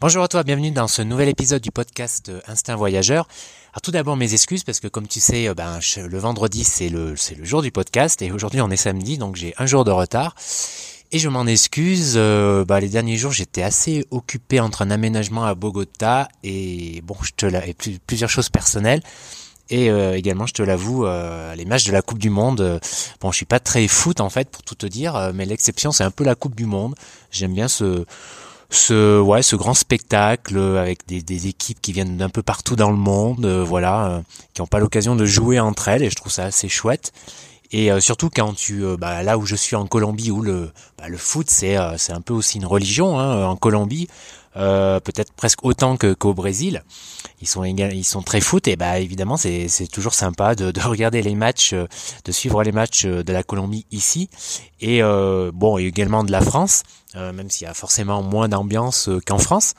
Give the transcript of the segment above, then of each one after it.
Bonjour à toi, bienvenue dans ce nouvel épisode du podcast euh, Instinct Voyageur. Alors tout d'abord mes excuses parce que comme tu sais, euh, ben, le vendredi c'est le, c'est le jour du podcast et aujourd'hui on est samedi donc j'ai un jour de retard. Et je m'en excuse, euh, bah, les derniers jours j'étais assez occupé entre un aménagement à Bogota et bon, je te la, et plusieurs choses personnelles. Et également, je te l'avoue, les matchs de la Coupe du Monde. bon, je suis pas très foot en fait, pour tout te dire, mais l'exception c'est un peu la Coupe du Monde. J'aime bien ce ce ouais ce grand spectacle avec des, des équipes qui viennent d'un peu partout dans le monde euh, voilà euh, qui n'ont pas l'occasion de jouer entre elles et je trouve ça assez chouette. Et euh, surtout quand tu bah, là où je suis en Colombie où le bah, le foot c'est c'est un peu aussi une religion hein, en Colombie peut-être presque autant que qu'au Brésil ils sont ils sont très foot et bah évidemment c'est c'est toujours sympa de, de regarder les matchs de suivre les matchs de la Colombie ici et bon et également de la France euh, même s'il y a forcément moins d'ambiance euh, qu'en France.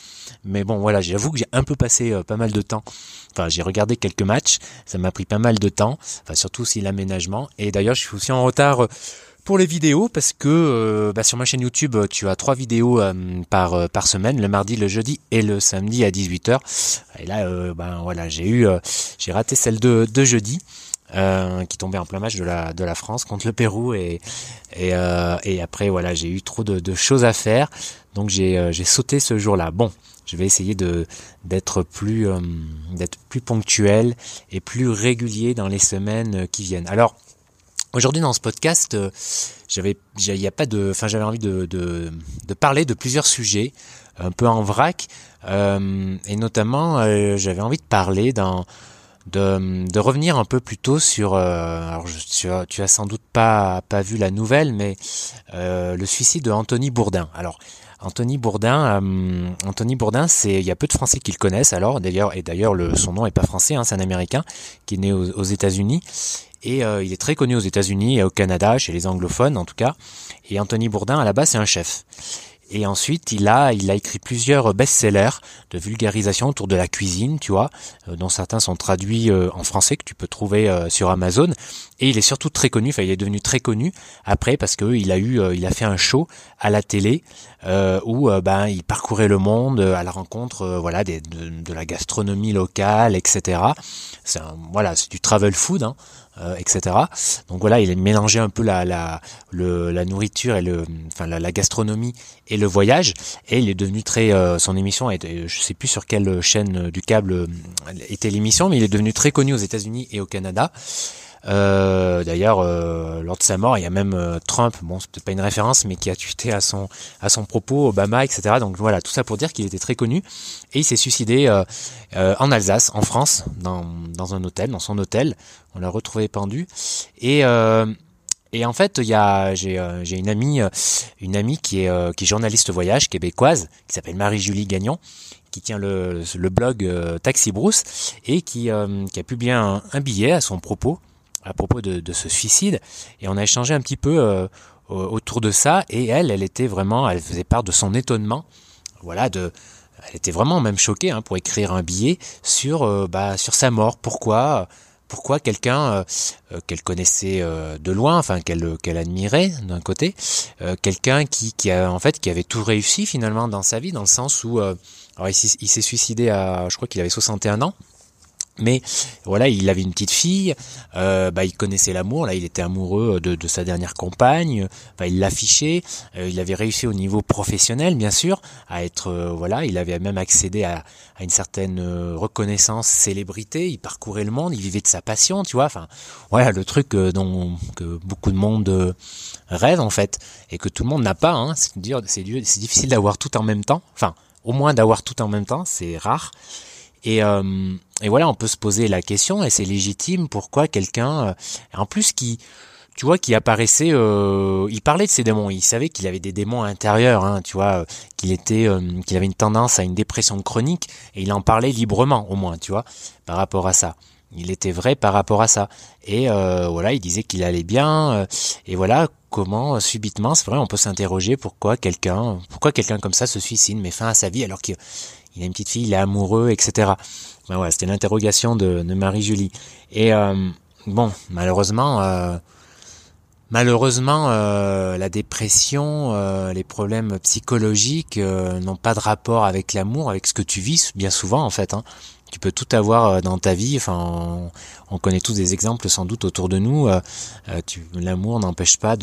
Mais bon, voilà, j'avoue que j'ai un peu passé euh, pas mal de temps. Enfin, j'ai regardé quelques matchs, ça m'a pris pas mal de temps, enfin surtout si l'aménagement. Et d'ailleurs, je suis aussi en retard pour les vidéos parce que bah, sur ma chaîne YouTube, tu as trois vidéos par par semaine, le mardi, le jeudi et le samedi à 18h. Et là, ben voilà, j'ai eu, j'ai raté celle de, jeudi. Euh, qui tombait en plein match de la de la France contre le Pérou et et, euh, après voilà j'ai eu trop de, de, choses à faire donc j'ai euh, sauté ce jour-là. Bon, je vais essayer de d'être plus euh, d'être plus ponctuel et plus régulier dans les semaines qui viennent. Alors aujourd'hui dans ce podcast j'avais il y a pas de enfin j'avais envie de, de de parler de plusieurs sujets un peu en vrac et notamment j'avais envie de parler dans de, de, revenir un peu plus tôt sur. Euh, alors, tu, as, sans doute pas pas vu la nouvelle, mais euh, le suicide de Anthony Bourdin. Alors. Anthony Bourdin, euh, Anthony Bourdin, c'est il y a peu de Français qui le connaissent. Alors d'ailleurs et d'ailleurs le son nom est pas français, hein, c'est un Américain qui est né aux, aux États-Unis et il est très connu aux États-Unis et au Canada chez les anglophones en tout cas. Et Anthony Bourdin à la base c'est un chef. Et ensuite, il a, il a écrit plusieurs best-sellers de vulgarisation autour de la cuisine, tu vois, euh, dont certains sont traduits euh, en français que tu peux trouver euh, sur Amazon. Et il est surtout très connu, enfin, il est devenu très connu après parce que il a eu, il a fait un show à la télé où ben il parcourait le monde à la rencontre, voilà, de, la gastronomie locale, etc. C'est voilà, c'est du travel food. Hein. Euh, etc. Donc voilà, il a mélangé un peu la, la, le, la nourriture et le, enfin la, la, gastronomie et le voyage, et il est devenu très, euh, son émission, est, je sais plus sur quelle chaîne du câble euh, était l'émission, mais il est devenu très connu aux États-Unis et au Canada. Euh, D'ailleurs, euh, lors de sa mort, il y a même euh, Trump, bon, c'est peut-être pas une référence, mais qui a tweeté à son à son propos, Obama, etc. Donc voilà, tout ça pour dire qu'il était très connu. Et il s'est suicidé euh, en Alsace, en France, dans, dans un hôtel, dans son hôtel. On l'a retrouvé pendu. Et et en fait, il y a j'ai j'ai une amie une amie qui est qui est journaliste voyage québécoise qui s'appelle Marie-Julie Gagnon qui tient le, le blog Taxi Brousse et qui, qui a publié un billet à son propos à propos de, ce suicide. Et on a échangé un petit peu euh, autour de ça. Et elle, elle était vraiment, elle faisait part de son étonnement, voilà, de, elle était vraiment même choquée hein, pour écrire un billet sur, euh, bah, sur sa mort. Pourquoi pourquoi quelqu'un euh, qu'elle connaissait de loin, enfin qu'elle qu'elle admirait d'un côté, quelqu'un qui, qui a en fait qui avait tout réussi finalement dans sa vie, dans le sens où alors il s'est suicidé à, je crois qu'il avait 61 ans, mais voilà, il avait une petite fille, euh, bah, il connaissait l'amour, là il était amoureux de, sa dernière compagne, bah, il l'affichait, euh, il avait réussi au niveau professionnel bien sûr, à être euh, voilà, il avait même accédé à, une certaine reconnaissance, célébrité, il parcourait le monde, il vivait de sa passion, tu vois, enfin voilà le truc dont que beaucoup de monde rêve en fait et que tout le monde n'a pas, hein, c'est dire c'est difficile d'avoir tout en même temps, enfin au moins d'avoir tout en même temps, c'est rare. Et, euh, et voilà, on peut se poser la question, et c'est légitime, pourquoi quelqu'un, euh, en plus qui, tu vois, qui apparaissait, euh, il parlait de ses démons, il savait qu'il avait des démons intérieurs, hein, tu vois, qu'il était, qu'il avait une tendance à une dépression chronique, et il en parlait librement, au moins, tu vois, par rapport à ça. Il était vrai par rapport à ça. Et voilà, il disait qu'il allait bien. et voilà comment subitement, c'est vrai, on peut s'interroger pourquoi quelqu'un, pourquoi quelqu'un comme ça se suicide, met fin à sa vie alors que il a une petite fille, il est amoureux, etc. Ben ouais, c'était l'interrogation de, Marie-Julie. Et euh, bon, malheureusement, euh, Malheureusement, euh, la dépression, les problèmes psychologiques n'ont pas de rapport avec l'amour, avec ce que tu vis, bien souvent en fait. Hein. Tu peux tout avoir dans ta vie. Enfin, on, connaît tous des exemples sans doute autour de nous. l'amour n'empêche pas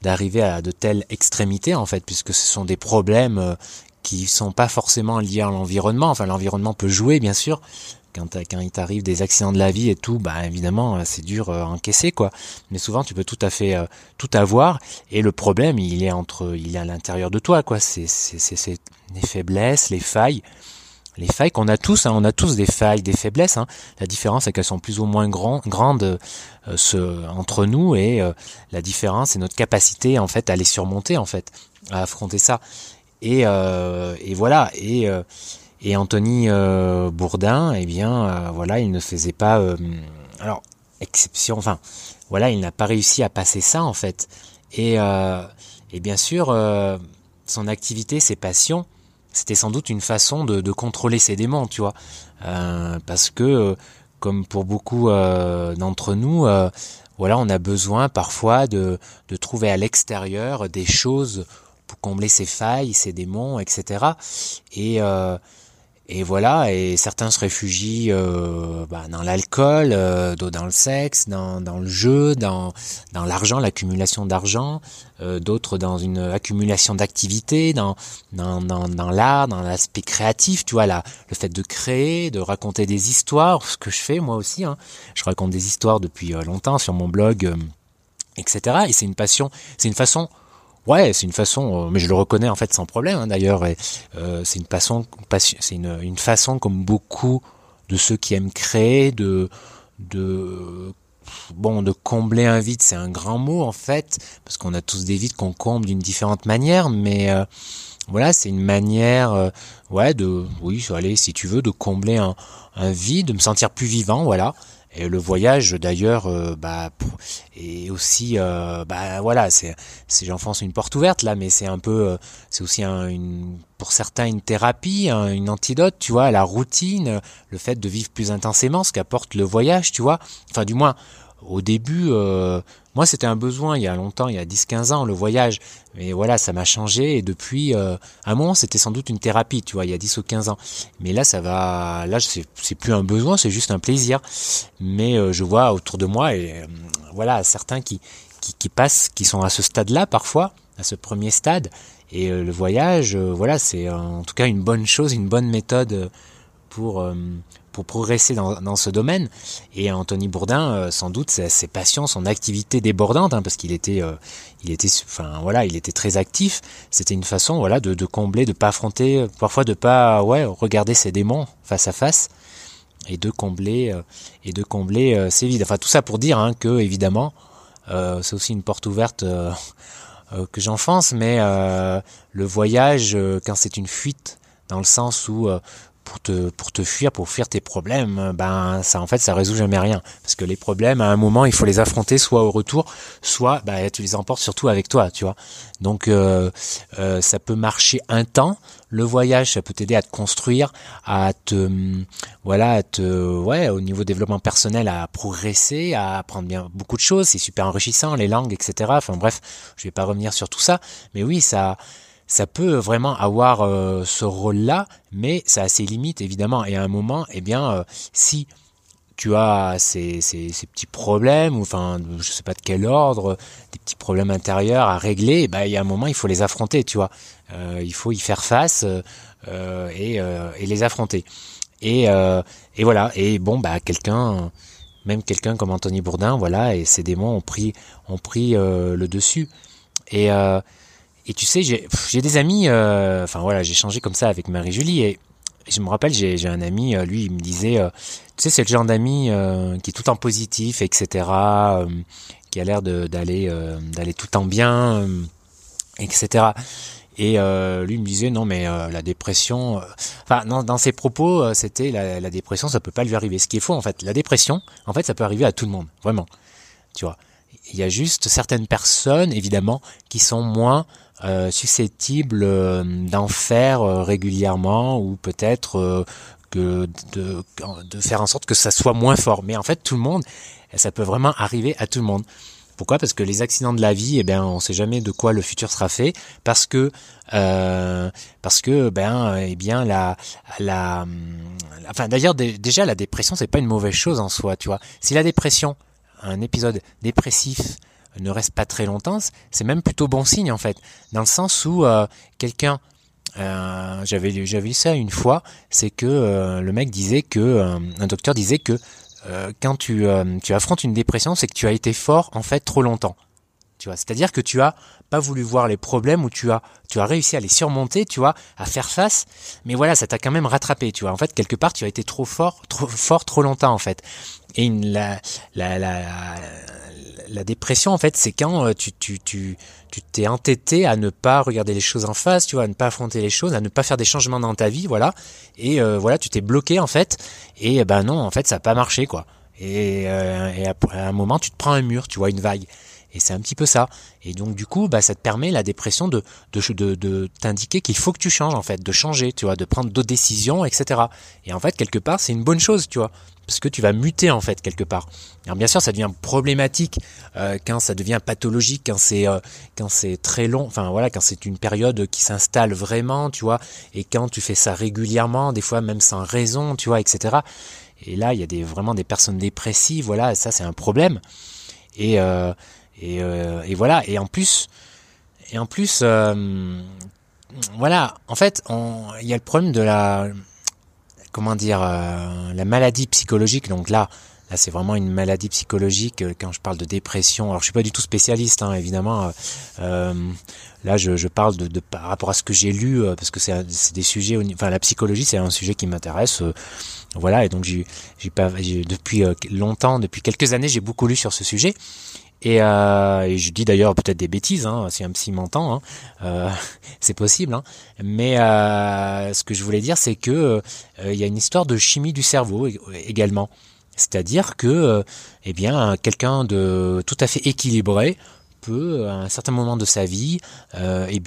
d'arriver à de telles extrémités en fait, puisque ce sont des problèmes qui sont pas forcément liés à l'environnement. Enfin, l'environnement peut jouer bien sûr, quand, quand il t'arrive des accidents de la vie et tout, bah évidemment euh, c'est dur euh, à encaisser quoi. Mais souvent tu peux tout à fait euh, tout avoir et le problème il est entre il est à l'intérieur de toi quoi. C'est les faiblesses, les failles, les failles qu'on a tous. Hein, on a tous des failles, des faiblesses. Hein. La différence c'est qu'elles sont plus ou moins grand, grandes ce, entre nous et la différence c'est notre capacité en fait à les surmonter en fait, à affronter ça. Et et voilà et et Anthony euh, Bourdin, eh bien, euh, voilà, il ne faisait pas, euh, alors exception, enfin, voilà, il n'a pas réussi à passer ça en fait. Et, et bien sûr, son activité, ses passions, c'était sans doute une façon de, de, contrôler ses démons, tu vois, parce que comme pour beaucoup d'entre nous, voilà, on a besoin parfois de, de trouver à l'extérieur des choses combler ses failles, ses démons, etc. Et et voilà, et certains se réfugient euh, bah, dans l'alcool, euh, dans le sexe, dans, dans le jeu, dans, dans l'argent, l'accumulation d'argent, euh, d'autres dans une accumulation d'activités, dans, dans, dans, dans l'art, dans l'aspect créatif, tu vois, là, le fait de créer, de raconter des histoires, ce que je fais moi aussi, hein. je raconte des histoires depuis euh, longtemps sur mon blog, euh, etc. Et c'est une passion, c'est une façon Ouais, c'est une façon, euh, mais je le reconnais en fait sans problème hein, d'ailleurs. Euh, c'est une façon, c'est une, une, façon comme beaucoup de ceux qui aiment créer, de, de bon, de combler un vide, c'est un grand mot en fait, parce qu'on a tous des vides qu'on comble d'une différente manière, mais euh, voilà, c'est une manière, ouais, de, oui, allez, si tu veux, de combler un, un vide, de me sentir plus vivant, voilà. Et le voyage, d'ailleurs, euh, bah, est aussi, euh, bah, voilà, c'est, j'enfonce une porte ouverte là, mais c'est un peu, euh, c'est aussi un, une, pour certains une thérapie, une antidote, tu vois, la routine, le fait de vivre plus intensément, ce qu'apporte le voyage, tu vois. Enfin, du moins, au début, euh, moi c'était un besoin il y a longtemps, il y a 10-15 ans, le voyage. Mais voilà, ça m'a changé et depuis euh, un moment c'était sans doute une thérapie, tu vois, il y a 10 ou 15 ans. Mais là ça va, là c'est, plus un besoin, c'est juste un plaisir. Mais euh, je vois autour de moi et voilà certains qui, qui, qui passent, qui sont à ce stade-là parfois, à ce premier stade. Et le voyage, voilà, c'est en tout cas une bonne chose, une bonne méthode pour pour progresser dans, ce domaine. Et Anthony Bourdin, euh, sans doute, ses, ses, passions, son activité débordante, hein, parce qu'il était, euh, il était, enfin voilà, il était très actif. C'était une façon, voilà, de, combler, de pas affronter, parfois de pas, ouais, regarder ses démons face à face et de combler euh, et de combler ses vides. Enfin tout ça pour dire hein, que évidemment, c'est aussi une porte ouverte. que j'enfonce, mais le voyage, quand c'est une fuite, dans le sens où pour te pour te fuir, pour fuir tes problèmes, ben ça en fait ça résout jamais rien parce que les problèmes à un moment il faut les affronter soit au retour, soit ben, tu les emportes surtout avec toi, tu vois. Donc euh, euh, ça peut marcher un temps. Le voyage ça peut t'aider à te construire, à te voilà, à te ouais au niveau développement personnel à progresser, à apprendre bien beaucoup de choses. C'est super enrichissant les langues etc. Enfin bref, je vais pas revenir sur tout ça, mais oui ça ça peut vraiment avoir euh, ce rôle-là, mais ça a ses limites évidemment. Et à un moment, eh bien, euh, si tu as ces, petits problèmes, ou enfin, je sais pas de quel ordre, des petits problèmes intérieurs à régler, bah, il y a un moment, il faut les affronter, tu vois. Euh, il faut y faire face et, les affronter. Et, et voilà. Et bon, bah, quelqu'un, même quelqu'un comme Anthony Bourdin, voilà, et ses démons ont pris, ont pris le dessus. Et et tu sais, j'ai des amis, euh, enfin voilà, j'ai changé comme ça avec Marie-Julie et je me rappelle, j'ai un ami, euh, lui, il me disait, euh, tu sais, c'est le genre d'ami qui est tout en positif, etc., qui a l'air d'aller d'aller tout en bien, etc. Et lui me disait non mais la dépression, enfin dans, dans, ses propos c'était la, la, dépression ça peut pas lui arriver. Ce qui est faux en fait, la dépression en fait ça peut arriver à tout le monde, vraiment. Tu vois, il y a juste certaines personnes évidemment qui sont moins euh, susceptible euh, d'en faire euh, régulièrement ou peut-être que de, faire en sorte que ça soit moins fort. Mais en fait, tout le monde, ça peut vraiment arriver à tout le monde. Pourquoi? Parce que les accidents de la vie, eh bien, on sait jamais de quoi le futur sera fait, parce que parce que ben eh bien la la enfin d'ailleurs déjà la dépression c'est pas une mauvaise chose en soi, tu vois. Si la dépression, un épisode dépressif ne reste pas très longtemps, c'est même plutôt bon signe en fait, dans le sens où euh, quelqu'un euh, j'avais j'avais vu ça une fois, c'est que euh, le mec disait que euh, un docteur disait que euh, quand tu, tu affrontes une dépression, c'est que tu as été fort en fait trop longtemps. Tu vois, c'est-à-dire que tu as pas voulu voir les problèmes ou tu as tu as réussi à les surmonter, tu vois, à faire face, mais voilà, ça t'a quand même rattrapé, tu vois. En fait, quelque part, tu as été trop fort, trop fort trop longtemps en fait. Et la, la, la, la dépression, en fait, c'est quand euh, tu tu tu tu t'es entêté à ne pas regarder les choses en face, tu vois, à ne pas affronter les choses, à ne pas faire des changements dans ta vie, voilà. Et euh, voilà, tu t'es bloqué en fait. Et ben non, en fait, ça n'a pas marché, quoi. Et, euh, et après un moment, tu te prends un mur, tu vois, une vague. Et c'est un petit peu ça. Et donc du coup, bah, ça te permet la dépression de, de, de, t'indiquer qu'il faut que tu changes en fait, de changer, tu vois, de prendre d'autres décisions, etc. Et en fait, quelque part, c'est une bonne chose, tu vois, parce que tu vas muter en fait quelque part. Alors bien sûr, ça devient problématique euh, quand ça devient pathologique, quand c'est euh, quand c'est très long, enfin voilà, quand c'est une période qui s'installe vraiment, tu vois, et quand tu fais ça régulièrement, des fois même sans raison, tu vois, etc. Et là, il y a des vraiment des personnes dépressives, voilà, ça c'est un problème. Et euh, et, euh, et, voilà. Et en plus, et en plus, euh, voilà. En fait, il y a le problème de la, comment dire, euh, la maladie psychologique. Donc là, là, c'est vraiment une maladie psychologique. Quand je parle de dépression, alors je suis pas du tout spécialiste, hein, évidemment. là, je, je parle de, de, par rapport à ce que j'ai lu, parce que c'est des sujets. Enfin, la psychologie, c'est un sujet qui m'intéresse. voilà. Et donc, j'ai, depuis longtemps, depuis quelques années, j'ai beaucoup lu sur ce sujet. Et, euh, et, je dis d'ailleurs peut-être des bêtises, hein, si un psy m'entend, hein, euh, c'est possible. Hein. Mais euh, ce que je voulais dire, c'est que il y a une histoire de chimie du cerveau également. C'est-à-dire que, eh bien, quelqu'un de tout à fait équilibré peut, à un certain moment de sa vie, eh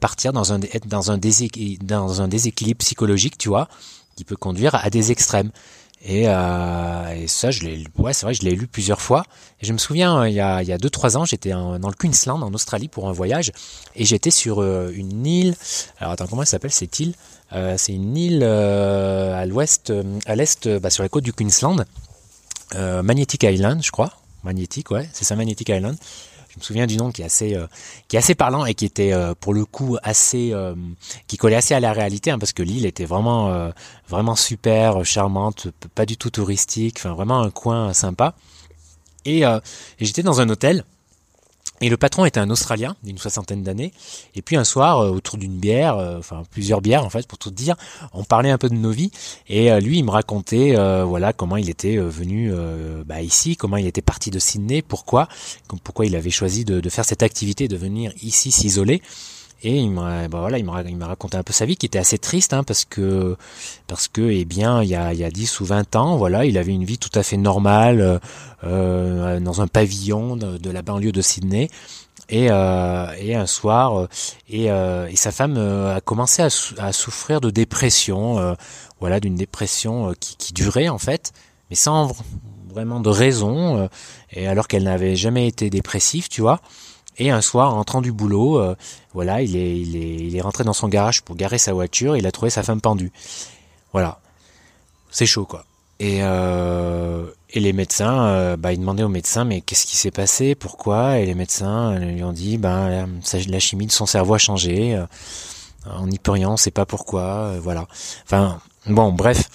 partir dans un être dans un déséquilibre psychologique, tu vois, qui peut conduire à des extrêmes. Et, euh, et, ça, je l'ai, ouais, c'est vrai, je l'ai lu plusieurs fois. Et je me souviens, euh, il y a, il y a deux trois ans, j'étais dans le Queensland, en Australie, pour un voyage, et j'étais sur euh, une île. Alors attends, comment elle s'appelle cette île? C'est une île à l'ouest, à l'est, bah, sur les côtes du Queensland, Magnetic Island, je crois. Magnetic, ouais, c'est ça, Magnetic Island je me souviens du nom qui est assez euh, qui est assez parlant et qui était euh, pour le coup assez euh, qui collait assez à la réalité hein, parce que l'île était vraiment vraiment super charmante pas du tout touristique enfin vraiment un coin sympa. Et, et j'étais dans un hôtel et le patron était un Australien d'une soixantaine d'années. Et puis un soir, euh, autour d'une bière, euh, enfin plusieurs bières en fait, pour tout dire, on parlait un peu de nos vies. Et euh, lui, il me racontait, voilà, comment il était venu bah, ici, comment il était parti de Sydney, pourquoi, pourquoi il avait choisi de faire cette activité, de venir ici s'isoler. Et il m'a, bah voilà, il m'a, raconté un peu sa vie qui était assez triste, hein, parce que, parce que, eh bien, il y a, il y a 10 ou 20 ans, voilà, il avait une vie tout à fait normale, euh, dans un pavillon de, la banlieue de Sydney. Et, euh, et un soir, euh, et, euh, et sa femme euh, a commencé à, souffrir de dépression, voilà, d'une dépression qui, qui durait en fait, mais sans vraiment de raison, et alors qu'elle n'avait jamais été dépressive, tu vois. Et un soir, en rentrant du boulot, euh, voilà, il est, il, est, il est rentré dans son garage pour garer sa voiture. Et il a trouvé sa femme pendue. Voilà, c'est chaud quoi. Et, euh, et les médecins, euh, bah, ils demandaient aux médecins, mais qu'est-ce qui s'est passé, pourquoi? Et les médecins lui ont dit, ben la chimie de son cerveau a changé. on n'y peut rien, on sait pas pourquoi. voilà. Enfin, bon, bref.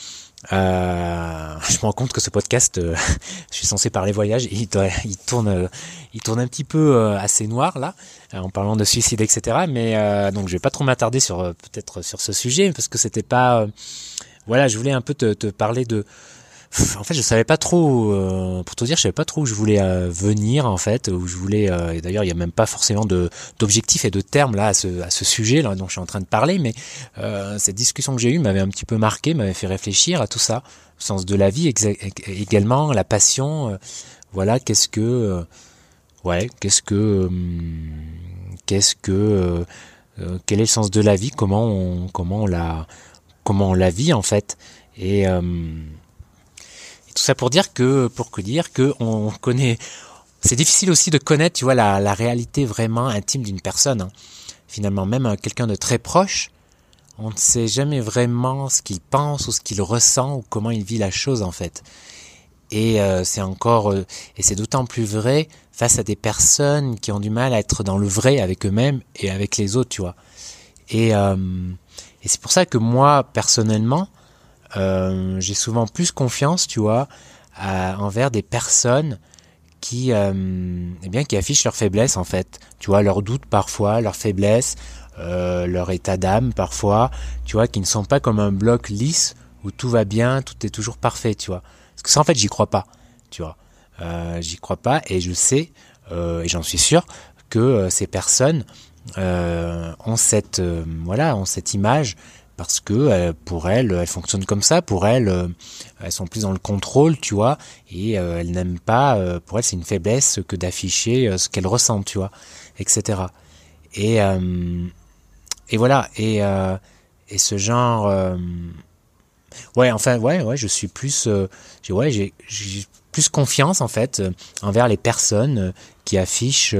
Euh, je me rends compte que ce podcast, euh, je suis censé parler voyage, il, il, tourne, euh, il tourne un petit peu euh, assez noir là, en parlant de suicide, etc. Mais donc je vais pas trop m'attarder sur peut-être sur ce sujet parce que c'était pas, voilà, je voulais un peu te, te parler de en fait, je savais pas trop, euh, pour te dire, je savais pas trop où je voulais euh, venir en fait, où je voulais. Euh, et d'ailleurs, il y a même pas forcément d'objectifs et de termes là à ce, à ce sujet là dont je suis en train de parler. Mais cette discussion que j'ai eue m'avait un petit peu marqué, m'avait fait réfléchir à tout ça, le sens de la vie également, la passion. voilà, qu'est-ce que, ouais, qu'est-ce que, qu'est-ce que, quel est le sens de la vie Comment on, comment on la, comment on la vit en fait Et tout ça pour dire que, pour que dire que on connaît, c'est difficile aussi de connaître, tu vois, la, réalité vraiment intime d'une personne. Hein. Finalement, même quelqu'un de très proche, on ne sait jamais vraiment ce qu'il pense ou ce qu'il ressent ou comment il vit la chose en fait. Et euh, c'est encore euh, et c'est d'autant plus vrai face à des personnes qui ont du mal à être dans le vrai avec eux-mêmes et avec les autres, tu vois. Euh, et c'est pour ça que moi personnellement, j'ai souvent plus confiance, tu vois, envers des personnes qui, eh bien, qui affichent leurs faiblesses en fait. Tu vois, leurs doutes parfois, leurs faiblesses, euh, leur état d'âme parfois, tu vois, qui ne sont pas comme un bloc lisse où tout va bien, tout est toujours parfait, tu vois. Parce que ça, en fait, j'y crois pas, tu vois. Euh, j'y crois pas et je sais, euh, et j'en suis sûr, que ces personnes ont cette, voilà, ont cette image parce que pour elles, elles fonctionnent comme ça. Pour elles, elles sont plus dans le contrôle, tu vois, et elles n'aiment pas. pour elles, c'est une faiblesse que d'afficher ce qu'elles ressentent, tu vois, etc. Et et voilà, et, euh, et ce genre... Euh, ouais, enfin, ouais, ouais, je suis plus... Euh, ouais, j'ai plus confiance, en fait, envers les personnes qui affichent...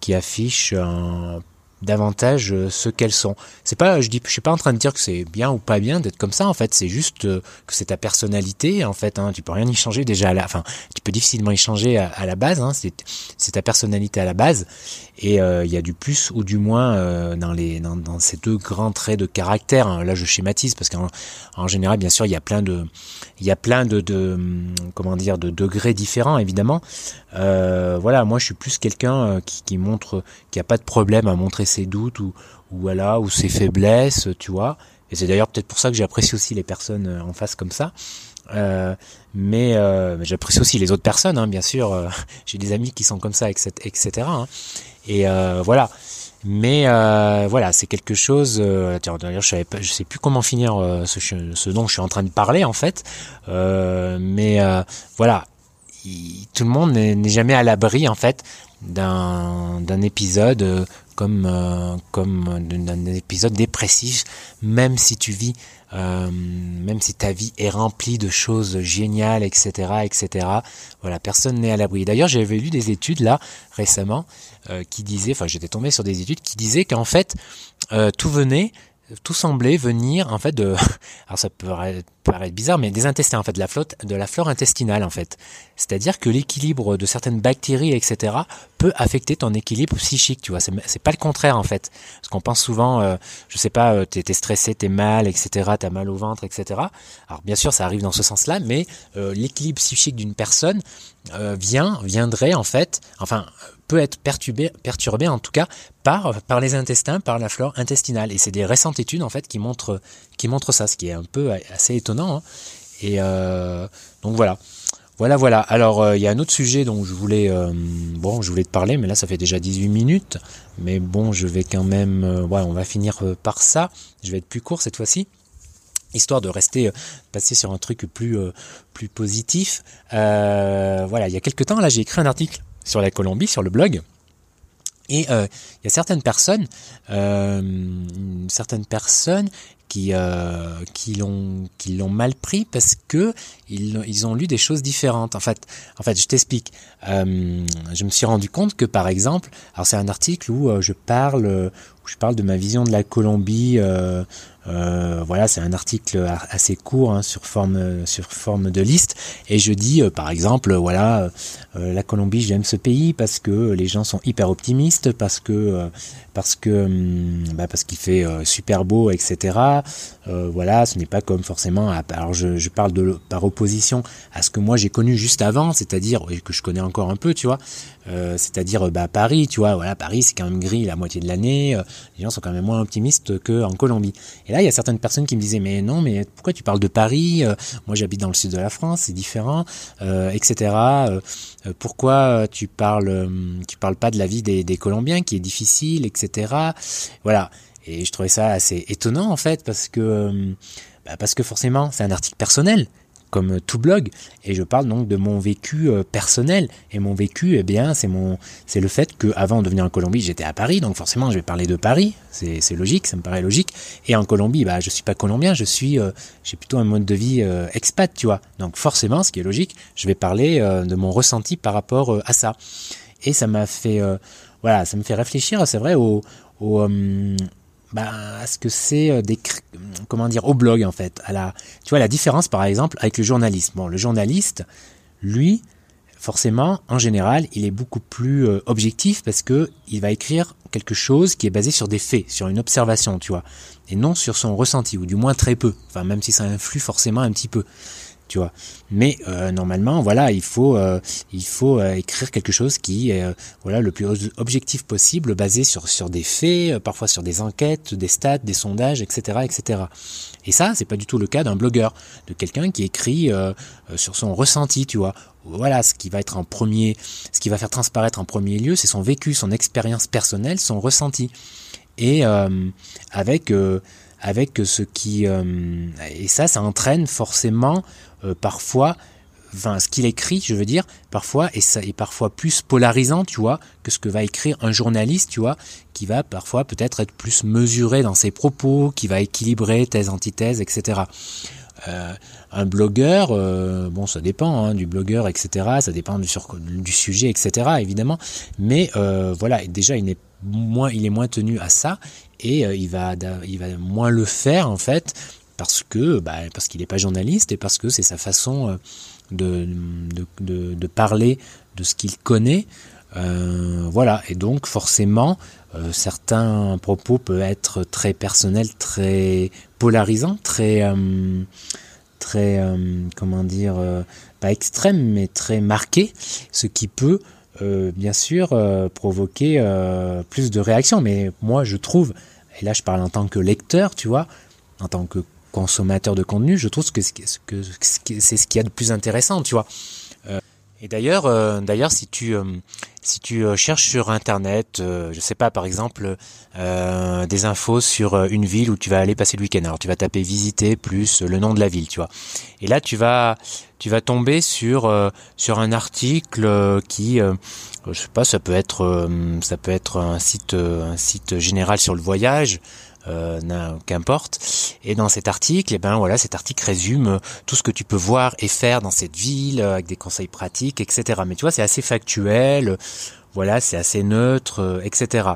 qui affichent un davantage euh, ce qu'elles sont. C'est pas, je dis, je suis pas en train de dire que c'est bien ou pas bien d'être comme ça. En fait, c'est juste euh, que c'est ta personnalité. En fait, hein, tu peux rien y changer déjà. Enfin, tu peux difficilement y changer à, la base. Hein, c'est, ta personnalité à la base. Et euh, il y a du plus ou du moins dans les dans, ces deux grands traits de caractère. Hein. Là, je schématise parce qu'en en général, bien sûr, il y a plein de il y a plein de, de comment dire de degrés différents évidemment. voilà, moi, je suis plus quelqu'un qui, qui montre qui a pas de problème à montrer ses doutes ou, voilà ou ses faiblesses, tu vois. Et c'est d'ailleurs peut-être pour ça que j'apprécie aussi les personnes euh, en face comme ça. Euh, mais euh, j'apprécie aussi les autres personnes, hein, bien sûr. J'ai des amis qui sont comme ça, etc. etc. Hein. Et euh, voilà. Mais voilà, c'est quelque chose. D'ailleurs, je savais pas, je sais plus comment finir ce, ce, dont je suis en train de parler en fait. mais voilà, tout le monde n'est jamais à l'abri en fait d'un épisode comme euh, comme un épisode dépressif, même si tu vis, euh, même si ta vie est remplie de choses géniales, etc., etc. Voilà, personne n'est à l'abri. D'ailleurs, j'avais lu des études là récemment euh, qui disaient, enfin, j'étais tombé sur des études qui disaient qu'en fait, tout venait tout semblait venir en fait de alors ça peut paraître bizarre mais des intestins en fait de la de la flore intestinale en fait. C'est-à-dire que l'équilibre de certaines bactéries etc peut affecter ton équilibre psychique tu vois. C'est pas le contraire en fait. Parce qu'on pense souvent euh, je sais pas euh, t'es es stressé t'es mal etc t'as mal au ventre etc alors bien sûr ça arrive dans ce sens là mais euh, l'équilibre psychique d'une personne euh, vient viendrait en fait enfin peut être perturbé, perturbé en tout cas par, par les intestins, par la flore intestinale. Et c'est des récentes études en fait qui montrent, qui ça, ce qui est un peu assez étonnant. Hein. Et euh, donc voilà. Voilà, voilà. Alors, euh, il y a un autre sujet dont je voulais, euh, bon, je voulais te parler, mais là, ça fait déjà 18 minutes. Mais bon, je vais quand même, ouais, on va finir par ça. Je vais être plus court cette fois-ci histoire de rester passer sur un truc plus plus positif. voilà, il y a quelques temps là, j'ai écrit un article sur la Colombie, sur le blog. Et euh, il y a certaines personnes, euh, certaines personnes qui euh, qui l'ont qui l'ont mal pris parce que ils, ils ont lu des choses différentes. En fait, en fait, je t'explique. Je me suis rendu compte que par exemple, alors c'est un article où je parle où je parle de ma vision de la Colombie. Euh, voilà, c'est un article assez court hein, sur forme sur forme de liste. Et je dis euh, par exemple voilà euh, la Colombie j'aime ce pays parce que les gens sont hyper optimistes parce que parce que hum, bah, parce qu'il fait super beau etc voilà ce n'est pas comme forcément alors je, parle de par opposition à ce que moi j'ai connu juste avant c'est-à-dire que je connais encore un peu tu vois. C'est-à-dire bah Paris tu vois voilà Paris c'est quand même gris la moitié de l'année. Les gens sont quand même moins optimistes qu'en Colombie. Et il y a certaines personnes qui me disaient mais non mais pourquoi tu parles de Paris euh, Moi j'habite dans le sud de la France, c'est différent, euh, etc. Euh, pourquoi tu parles tu parles pas de la vie des, Colombiens qui est difficile, etc. Voilà. Et je trouvais ça assez étonnant en fait parce que bah, parce que forcément c'est un article personnel comme tout blog, et je parle donc de mon vécu euh, personnel. Et mon vécu, eh bien, c'est mon, c'est le fait que avant de venir en Colombie, j'étais à Paris, donc forcément, je vais parler de Paris. C'est, logique, ça me paraît logique. Et en Colombie, bah, je suis pas colombien, je suis, euh, j'ai plutôt un mode de vie euh, expat, tu vois. Donc forcément, ce qui est logique, je vais parler de mon ressenti par rapport à ça. Et ça m'a fait, voilà, ça me fait réfléchir, c'est vrai, au bah, à ce que c'est euh, des comment dire au blog en fait. À la tu vois la différence par exemple avec le journaliste. Bon le journaliste lui forcément en général il est beaucoup plus euh, objectif parce que il va écrire quelque chose qui est basé sur des faits sur une observation tu vois et non sur son ressenti ou du moins très peu. Enfin même si ça influe forcément un petit peu tu vois. Mais euh, normalement, voilà, il faut, euh, il faut euh, écrire quelque chose qui est, voilà, le plus objectif possible, basé sur sur des faits, parfois sur des enquêtes, des stats, des sondages, etc., etc. Et ça, c'est pas du tout le cas d'un blogueur, de quelqu'un qui écrit sur son ressenti, tu vois. Voilà, ce qui va être en premier, ce qui va faire transparaître en premier lieu, c'est son vécu, son expérience personnelle, son ressenti, et avec avec ce qui et ça, ça entraîne forcément euh, parfois, enfin, ce qu'il écrit, je veux dire, parfois, et ça est parfois plus polarisant, tu vois, que ce que va écrire un journaliste, tu vois, qui va parfois peut-être être plus mesuré dans ses propos, qui va équilibrer thèse, antithèse, etc. Euh, un blogueur, euh, bon, ça dépend hein, du blogueur, etc. Ça dépend du, du sujet, etc. Évidemment, mais voilà, déjà, il est moins, il est moins tenu à ça et il va, il va moins le faire en fait parce que bah, parce qu'il n'est pas journaliste et parce que c'est sa façon euh, de, de, parler de ce qu'il connaît. Euh, voilà, et donc forcément, euh, certains propos peuvent être très personnels, très polarisants, très, très comment dire, pas extrêmes, mais très marqués, ce qui peut bien sûr provoquer plus de réactions. Mais moi, je trouve, et là je parle en tant que lecteur, tu vois, en tant que consommateur de contenu, je trouve que c'est ce qu'il y a de plus intéressant, tu vois. Euh, et d'ailleurs, euh, d'ailleurs, si tu euh, si tu cherches sur internet, je sais pas, par exemple, des infos sur une ville où tu vas aller passer le week-end. Alors tu vas taper visiter plus le nom de la ville, tu vois. Et là, tu vas tu vas tomber sur sur un article qui je sais pas, ça peut être ça peut être un site un site général sur le voyage euh, qu'importe. Et dans cet article, et eh ben voilà, cet article résume euh, tout ce que tu peux voir et faire dans cette ville euh, avec des conseils pratiques, etc. Mais tu vois, c'est assez factuel, voilà, c'est assez neutre, etc.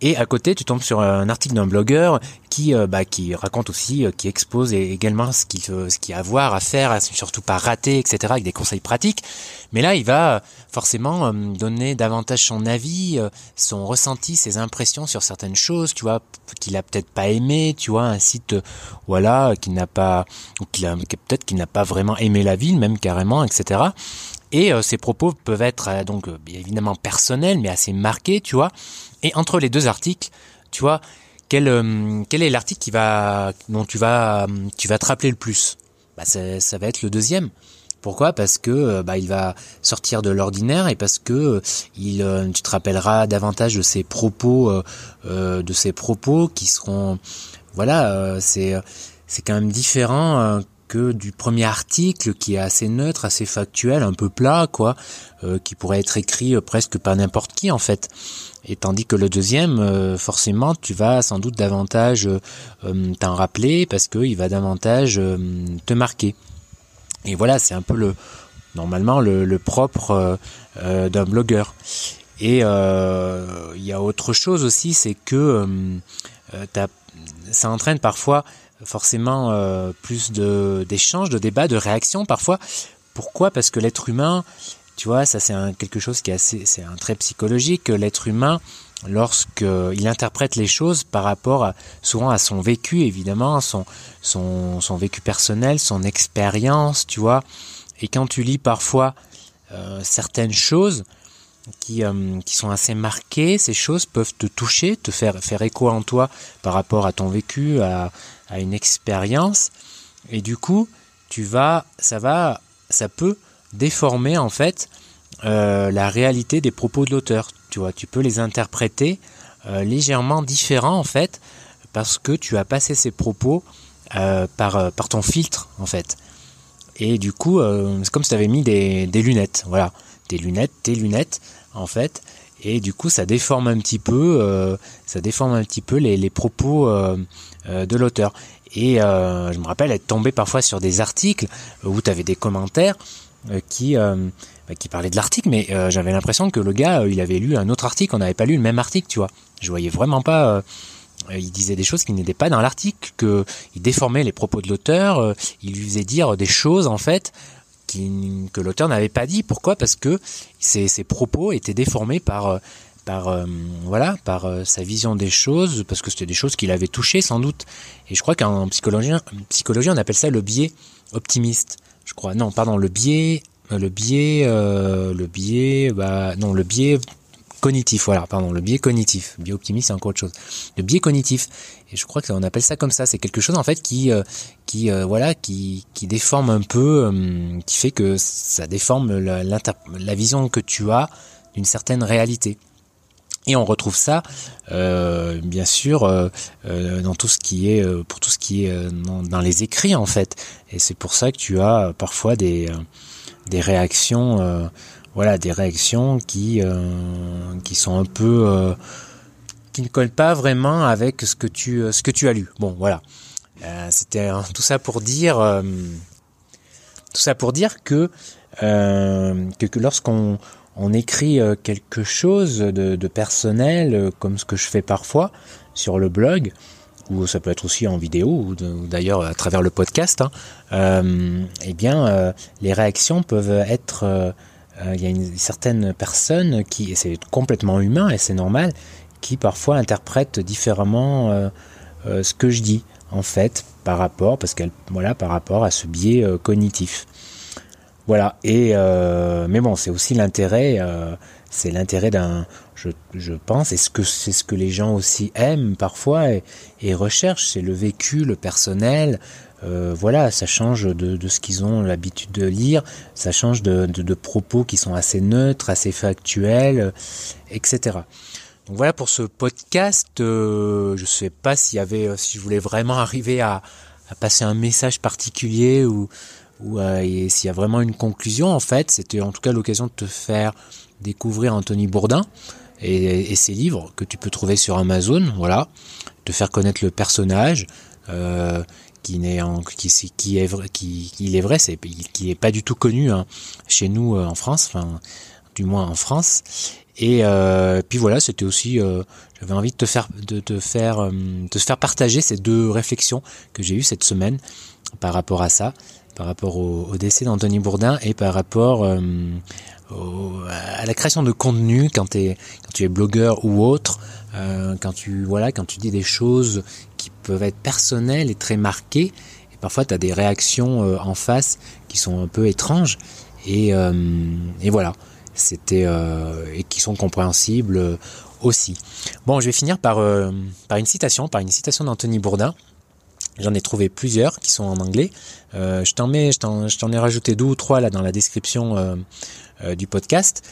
Et à côté, tu tombes sur un article d'un blogueur qui, euh, bah, qui raconte aussi, euh, qui expose également ce qu'il ce qu'il y a à voir, à faire, à surtout pas rater, etc. avec des conseils pratiques. Mais là, il va forcément euh, donner davantage son avis, son ressenti, ses impressions sur certaines choses, tu vois, qu'il a peut-être pas aimé, tu vois, un site, voilà, qu'il n'a pas, ou qu'il a, peut-être qu'il n'a pas vraiment aimé la ville, même carrément, etc. Et ces propos peuvent être donc évidemment personnels, mais assez marqués, tu vois. Et entre les deux articles, tu vois, quel, euh, quel est l'article qui va, dont tu vas, tu vas te rappeler le plus? Bah, ça, va être le deuxième. Pourquoi? Parce que euh, bah, il va sortir de l'ordinaire et parce que euh, il, tu te rappelleras davantage de ses propos, de ses propos qui seront, voilà, c'est c'est quand même différent du premier article qui est assez neutre, assez factuel, un peu plat, quoi, qui pourrait être écrit presque par n'importe qui en fait. Et tandis que le deuxième, euh, forcément, tu vas sans doute davantage euh, t'en rappeler parce qu'il va davantage euh, te marquer. Et voilà, c'est un peu le normalement le, propre d'un blogueur. Et il y a autre chose aussi, c'est que ça entraîne parfois forcément plus de d'échanges, de débats, de réactions parfois. Pourquoi? Parce que l'être humain tu vois, ça c'est quelque chose qui est assez, c'est un trait psychologique. L'être humain, lorsqu'il interprète les choses par rapport souvent à son vécu, évidemment, son, son, son vécu personnel, son expérience, tu vois. Et quand tu lis parfois euh, certaines choses qui, euh, qui sont assez marquées, ces choses peuvent te toucher, te faire, faire écho en toi par rapport à ton vécu, à, à une expérience. Et du coup, tu vas, ça va, ça peut déformer en fait euh, la réalité des propos de l'auteur. Tu vois, tu peux les interpréter euh, légèrement différents en fait parce que tu as passé ces propos euh, par, par ton filtre en fait. Et du coup, c'est comme si tu avais mis des, des lunettes, voilà, des lunettes, tes lunettes en fait, et du coup ça déforme un petit peu, ça déforme un petit peu les, les propos de l'auteur. Et je me rappelle être tombé parfois sur des articles où tu avais des commentaires qui bah, qui parlait de l'article, mais euh, j'avais l'impression que le gars, euh, il avait lu un autre article, on n'avait pas lu le même article, tu vois. Je voyais vraiment pas. Euh, il disait des choses qui n'étaient pas dans l'article, que il déformait les propos de l'auteur, il lui faisait dire des choses en fait que l'auteur n'avait pas dit. Pourquoi? Parce que ses, propos étaient déformés par par voilà par sa vision des choses parce que c'était des choses qu'il avait touchées sans doute. Et je crois qu'en psychologie psychologie on appelle ça le biais optimiste je crois. Non pardon le biais euh, le biais, euh, le biais, bah non, le biais cognitif, voilà, pardon, le biais cognitif. Biais optimiste, c'est encore autre chose. Le biais cognitif. Et je crois qu'on appelle ça comme ça. C'est quelque chose en fait qui, euh, qui, voilà, qui, qui déforme un peu, qui fait que ça déforme la, vision que tu as d'une certaine réalité. Et on retrouve ça, euh, bien sûr, euh, dans tout ce qui est, pour tout ce qui est dans, dans, les écrits en fait. Et c'est pour ça que tu as parfois des des réactions, euh, voilà, des réactions qui euh, qui sont un peu euh, qui ne collent pas vraiment avec ce que tu ce que tu as lu. Bon, voilà. C'était tout ça pour dire tout ça pour dire que que, que lorsqu'on on écrit quelque chose de, de, personnel, comme ce que je fais parfois sur le blog, ou ça peut être aussi en vidéo, ou d'ailleurs à travers le podcast, hein, euh, eh bien, euh, les réactions peuvent être... Euh, il y a une certaine personne qui, et c'est complètement humain et c'est normal, qui parfois interprète différemment ce que je dis, en fait, par rapport, parce qu'elle, voilà, par rapport à ce biais cognitif. Voilà. Et mais bon, c'est aussi l'intérêt, c'est l'intérêt d'un, je, je, pense, et c'est ce que les gens aussi aiment parfois et recherchent, c'est le vécu, le personnel. Euh, voilà, ça change de, de ce qu'ils ont l'habitude de lire, ça change de, de, propos qui sont assez neutres, assez factuels, etc. Donc voilà pour ce podcast. Euh, je sais pas s'il y avait, euh, si je voulais vraiment arriver à, passer un message particulier ou, euh, s'il y a vraiment une conclusion. En fait, c'était en tout cas l'occasion de te faire découvrir Anthony Bourdin et, ses livres que tu peux trouver sur Amazon, voilà, de faire connaître le personnage euh, qui n'est qui, qui est qui il est vrai, c'est qui est pas du tout connu hein, chez nous euh, en France, enfin du moins en France. Et euh, puis voilà, c'était aussi, euh, j'avais envie de te faire, de te faire, euh, de faire partager ces deux réflexions que j'ai eues cette semaine par rapport à ça, par rapport au, décès d'Anthony Bourdin et par rapport à la création de contenu quand, quand tu es blogueur ou autre, quand tu voilà, quand tu dis des choses peuvent être personnelles et très marquées, et parfois tu as des réactions euh, en face qui sont un peu étranges et, euh, et voilà, c'était euh, et qui sont compréhensibles aussi. Bon, je vais finir par par une citation, par une citation d'Anthony Bourdin. J'en ai trouvé plusieurs qui sont en anglais. Je t'en mets, je t'en ai rajouté deux ou trois là dans la description du podcast.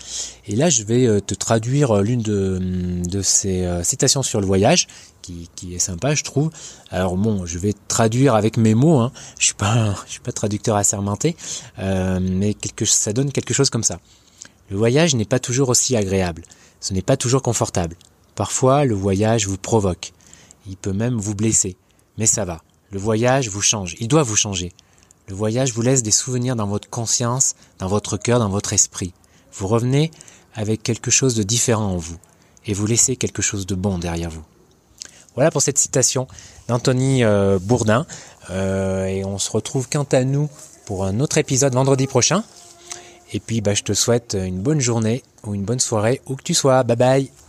Et là, je vais te traduire l'une de, de ces citations sur le voyage, qui, qui, est sympa, je trouve. Alors bon, je vais traduire avec mes mots. Hein. Je suis pas, je suis pas traducteur assermenté, euh, mais quelque, ça donne quelque chose comme ça. Le voyage n'est pas toujours aussi agréable. Ce n'est pas toujours confortable. Parfois, le voyage vous provoque. Il peut même vous blesser. Mais ça va. Le voyage vous change. Il doit vous changer. Le voyage vous laisse des souvenirs dans votre conscience, dans votre cœur, dans votre esprit. Vous revenez avec quelque chose de différent en vous et vous laissez quelque chose de bon derrière vous. Voilà pour cette citation d'Anthony euh, Bourdin. Euh, et on se retrouve quant à nous pour un autre épisode vendredi prochain. Et puis bah, je te souhaite une bonne journée ou une bonne soirée où que tu sois. Bye bye